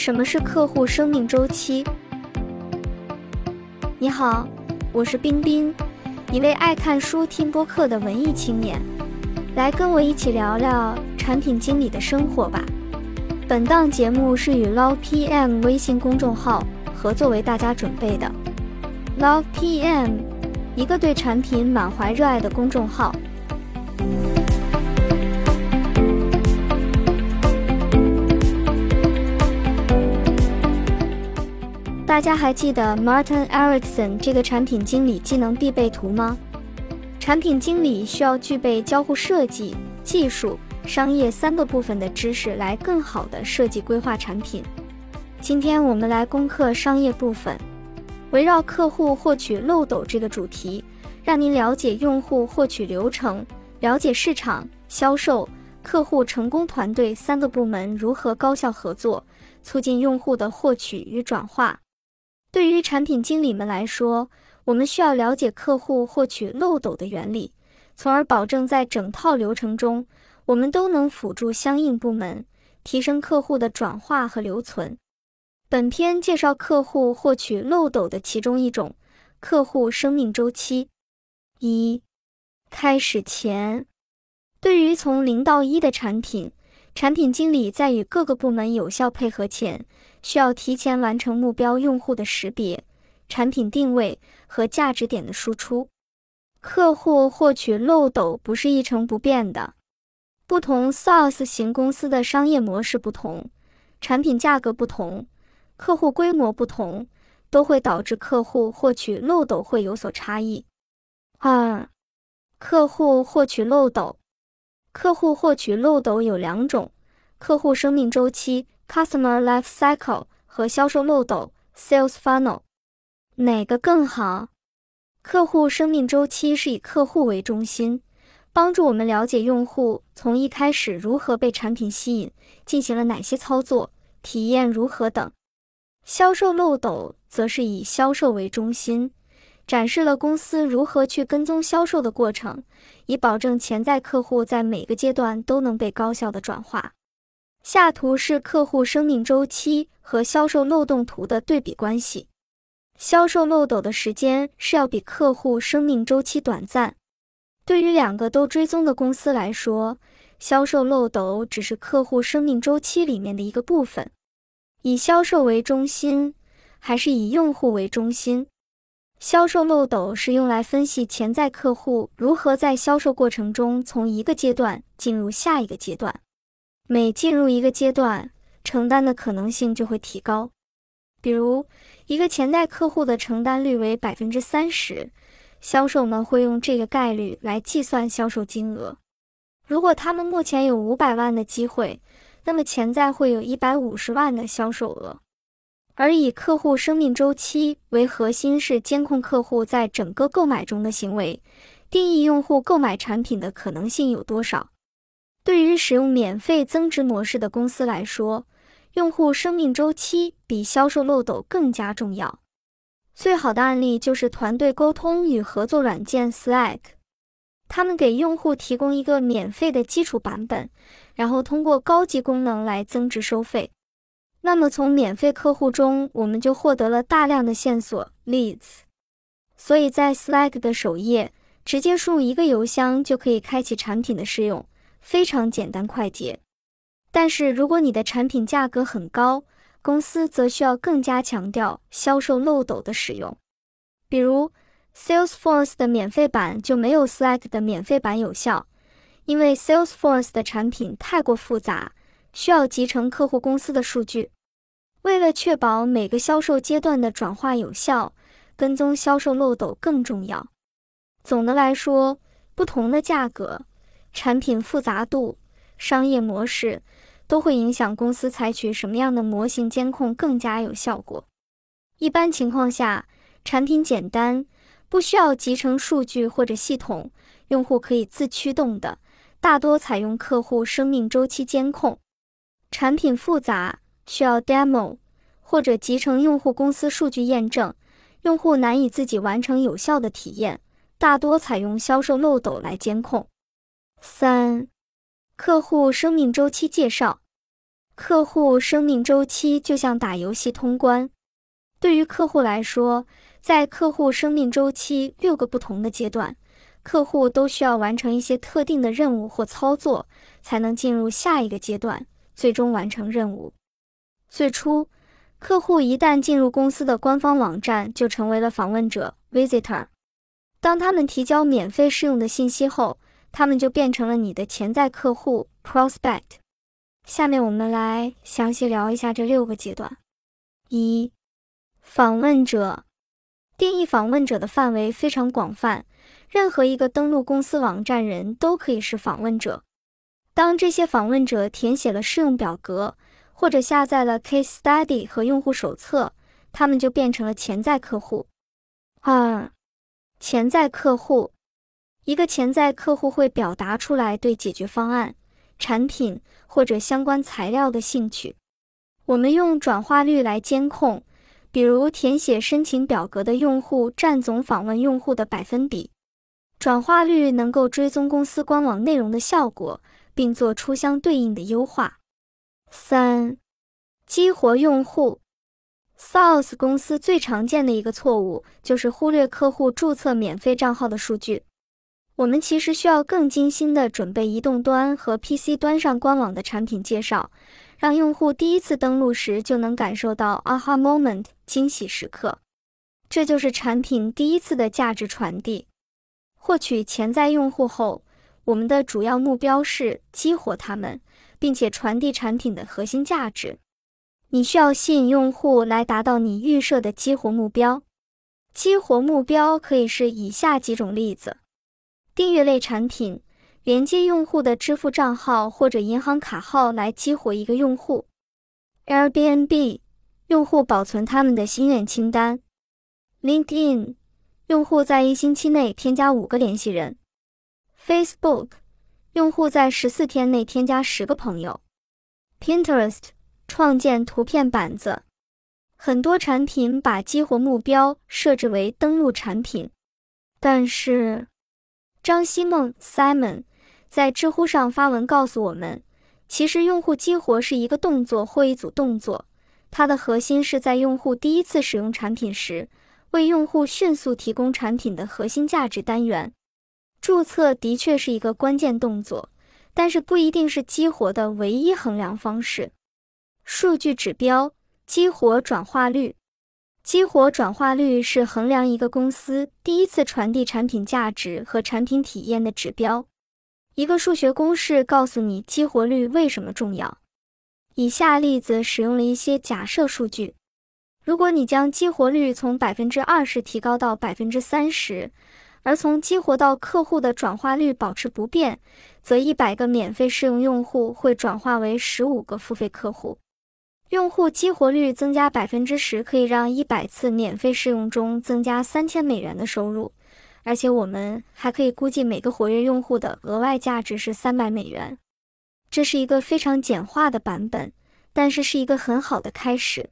什么是客户生命周期？你好，我是冰冰，一位爱看书、听播客的文艺青年，来跟我一起聊聊产品经理的生活吧。本档节目是与 Love PM 微信公众号合作为大家准备的。Love PM，一个对产品满怀热爱的公众号。大家还记得 Martin Ericsson 这个产品经理技能必备图吗？产品经理需要具备交互设计、技术、商业三个部分的知识，来更好的设计规划产品。今天我们来攻克商业部分，围绕客户获取漏斗这个主题，让您了解用户获取流程，了解市场、销售、客户成功团队三个部门如何高效合作，促进用户的获取与转化。对于产品经理们来说，我们需要了解客户获取漏斗的原理，从而保证在整套流程中，我们都能辅助相应部门提升客户的转化和留存。本篇介绍客户获取漏斗的其中一种——客户生命周期。一、开始前，对于从零到一的产品，产品经理在与各个部门有效配合前。需要提前完成目标用户的识别、产品定位和价值点的输出。客户获取漏斗不是一成不变的，不同 SaaS 型公司的商业模式不同，产品价格不同，客户规模不同，都会导致客户获取漏斗会有所差异。二、客户获取漏斗，客户获取漏斗有两种：客户生命周期。Customer life cycle 和销售漏斗 Sales funnel 哪个更好？客户生命周期是以客户为中心，帮助我们了解用户从一开始如何被产品吸引，进行了哪些操作，体验如何等。销售漏斗则是以销售为中心，展示了公司如何去跟踪销售的过程，以保证潜在客户在每个阶段都能被高效的转化。下图是客户生命周期和销售漏洞图的对比关系。销售漏斗的时间是要比客户生命周期短暂。对于两个都追踪的公司来说，销售漏斗只是客户生命周期里面的一个部分。以销售为中心，还是以用户为中心？销售漏斗是用来分析潜在客户如何在销售过程中从一个阶段进入下一个阶段。每进入一个阶段，承担的可能性就会提高。比如，一个潜在客户的承担率为百分之三十，销售呢会用这个概率来计算销售金额。如果他们目前有五百万的机会，那么潜在会有一百五十万的销售额。而以客户生命周期为核心，是监控客户在整个购买中的行为，定义用户购买产品的可能性有多少。对于使用免费增值模式的公司来说，用户生命周期比销售漏斗更加重要。最好的案例就是团队沟通与合作软件 Slack，他们给用户提供一个免费的基础版本，然后通过高级功能来增值收费。那么从免费客户中，我们就获得了大量的线索 leads。所以在 Slack 的首页，直接输入一个邮箱就可以开启产品的试用。非常简单快捷，但是如果你的产品价格很高，公司则需要更加强调销售漏斗的使用。比如，Salesforce 的免费版就没有 Slack 的免费版有效，因为 Salesforce 的产品太过复杂，需要集成客户公司的数据。为了确保每个销售阶段的转化有效，跟踪销售漏斗更重要。总的来说，不同的价格。产品复杂度、商业模式都会影响公司采取什么样的模型监控更加有效果。一般情况下，产品简单，不需要集成数据或者系统，用户可以自驱动的，大多采用客户生命周期监控。产品复杂，需要 demo 或者集成用户公司数据验证，用户难以自己完成有效的体验，大多采用销售漏斗来监控。三、客户生命周期介绍。客户生命周期就像打游戏通关，对于客户来说，在客户生命周期六个不同的阶段，客户都需要完成一些特定的任务或操作，才能进入下一个阶段，最终完成任务。最初，客户一旦进入公司的官方网站，就成为了访问者 （visitor）。当他们提交免费试用的信息后，他们就变成了你的潜在客户 （prospect）。下面我们来详细聊一下这六个阶段。一、访问者定义访问者的范围非常广泛，任何一个登录公司网站人都可以是访问者。当这些访问者填写了试用表格，或者下载了 case study 和用户手册，他们就变成了潜在客户。二、潜在客户一个潜在客户会表达出来对解决方案。产品或者相关材料的兴趣，我们用转化率来监控，比如填写申请表格的用户占总访问用户的百分比。转化率能够追踪公司官网内容的效果，并做出相对应的优化。三、激活用户。SaaS 公司最常见的一个错误就是忽略客户注册免费账号的数据。我们其实需要更精心的准备移动端和 PC 端上官网的产品介绍，让用户第一次登录时就能感受到 aha moment 惊喜时刻。这就是产品第一次的价值传递。获取潜在用户后，我们的主要目标是激活他们，并且传递产品的核心价值。你需要吸引用户来达到你预设的激活目标。激活目标可以是以下几种例子。订阅类产品连接用户的支付账号或者银行卡号来激活一个用户。Airbnb 用户保存他们的心愿清单。LinkedIn 用户在一星期内添加五个联系人。Facebook 用户在十四天内添加十个朋友。Pinterest 创建图片板子。很多产品把激活目标设置为登录产品，但是。张希梦 Simon 在知乎上发文告诉我们，其实用户激活是一个动作或一组动作，它的核心是在用户第一次使用产品时，为用户迅速提供产品的核心价值单元。注册的确是一个关键动作，但是不一定是激活的唯一衡量方式。数据指标：激活转化率。激活转化率是衡量一个公司第一次传递产品价值和产品体验的指标。一个数学公式告诉你激活率为什么重要。以下例子使用了一些假设数据：如果你将激活率从百分之二十提高到百分之三十，而从激活到客户的转化率保持不变，则一百个免费试用用户会转化为十五个付费客户。用户激活率增加百分之十，可以让一百次免费试用中增加三千美元的收入，而且我们还可以估计每个活跃用户的额外价值是三百美元。这是一个非常简化的版本，但是是一个很好的开始。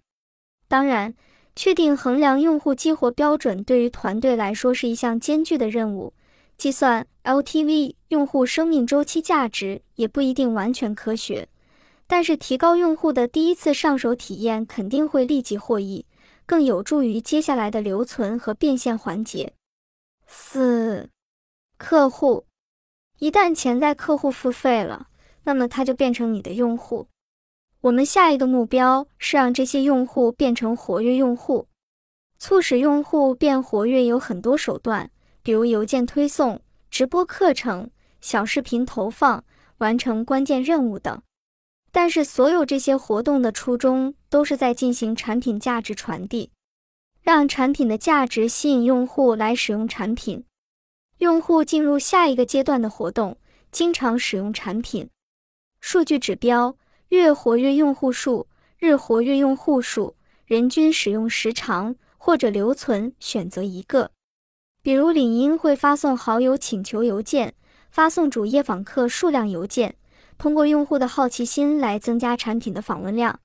当然，确定衡量用户激活标准对于团队来说是一项艰巨的任务。计算 LTV 用户生命周期价值也不一定完全科学。但是提高用户的第一次上手体验肯定会立即获益，更有助于接下来的留存和变现环节。四、客户一旦潜在客户付费了，那么他就变成你的用户。我们下一个目标是让这些用户变成活跃用户。促使用户变活跃有很多手段，比如邮件推送、直播课程、小视频投放、完成关键任务等。但是，所有这些活动的初衷都是在进行产品价值传递，让产品的价值吸引用户来使用产品。用户进入下一个阶段的活动，经常使用产品。数据指标：月活跃用户数、日活跃用户数、人均使用时长或者留存，选择一个。比如，领英会发送好友请求邮件，发送主页访客数量邮件。通过用户的好奇心来增加产品的访问量。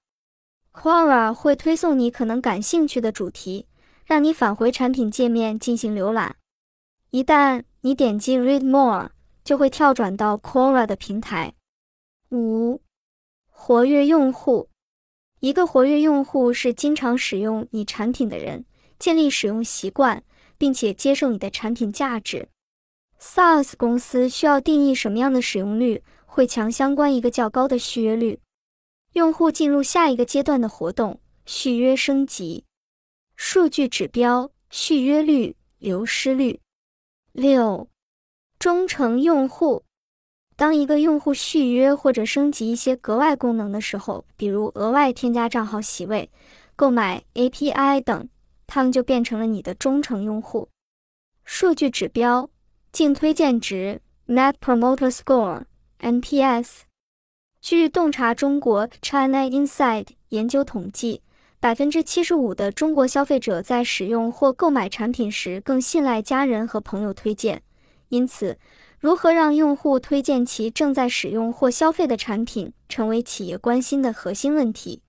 Quora 会推送你可能感兴趣的主题，让你返回产品界面进行浏览。一旦你点击 Read More，就会跳转到 Quora 的平台。五、活跃用户，一个活跃用户是经常使用你产品的人，建立使用习惯，并且接受你的产品价值。SaaS 公司需要定义什么样的使用率会强相关一个较高的续约率。用户进入下一个阶段的活动，续约升级。数据指标：续约率、流失率。六，忠诚用户。当一个用户续约或者升级一些格外功能的时候，比如额外添加账号席位、购买 API 等，他们就变成了你的忠诚用户。数据指标：净推荐值 （Net Promoter Score，NPS）。据洞察中国 （China Inside） 研究统计。百分之七十五的中国消费者在使用或购买产品时更信赖家人和朋友推荐，因此，如何让用户推荐其正在使用或消费的产品，成为企业关心的核心问题。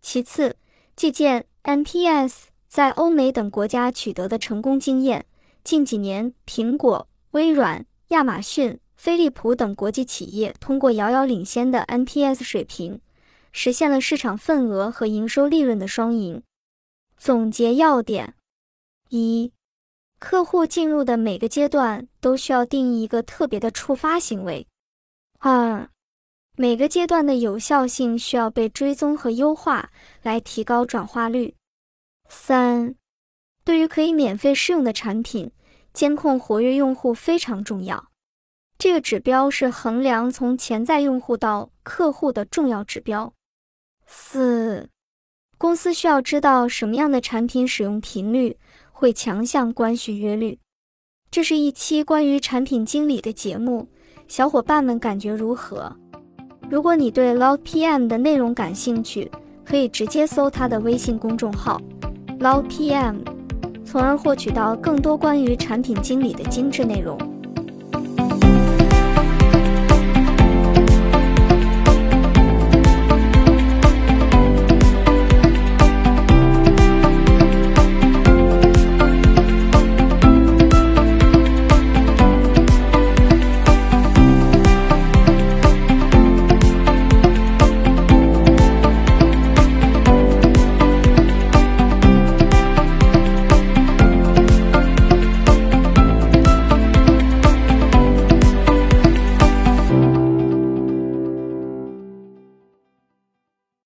其次，借鉴 NPS 在欧美等国家取得的成功经验，近几年，苹果、微软、亚马逊、飞利浦等国际企业通过遥遥领先的 NPS 水平。实现了市场份额和营收利润的双赢。总结要点：一、客户进入的每个阶段都需要定义一个特别的触发行为；二、每个阶段的有效性需要被追踪和优化，来提高转化率；三、对于可以免费试用的产品，监控活跃用户非常重要。这个指标是衡量从潜在用户到客户的重要指标。四，公司需要知道什么样的产品使用频率会强项关续约率。这是一期关于产品经理的节目，小伙伴们感觉如何？如果你对 Log PM 的内容感兴趣，可以直接搜他的微信公众号 Log PM，从而获取到更多关于产品经理的精致内容。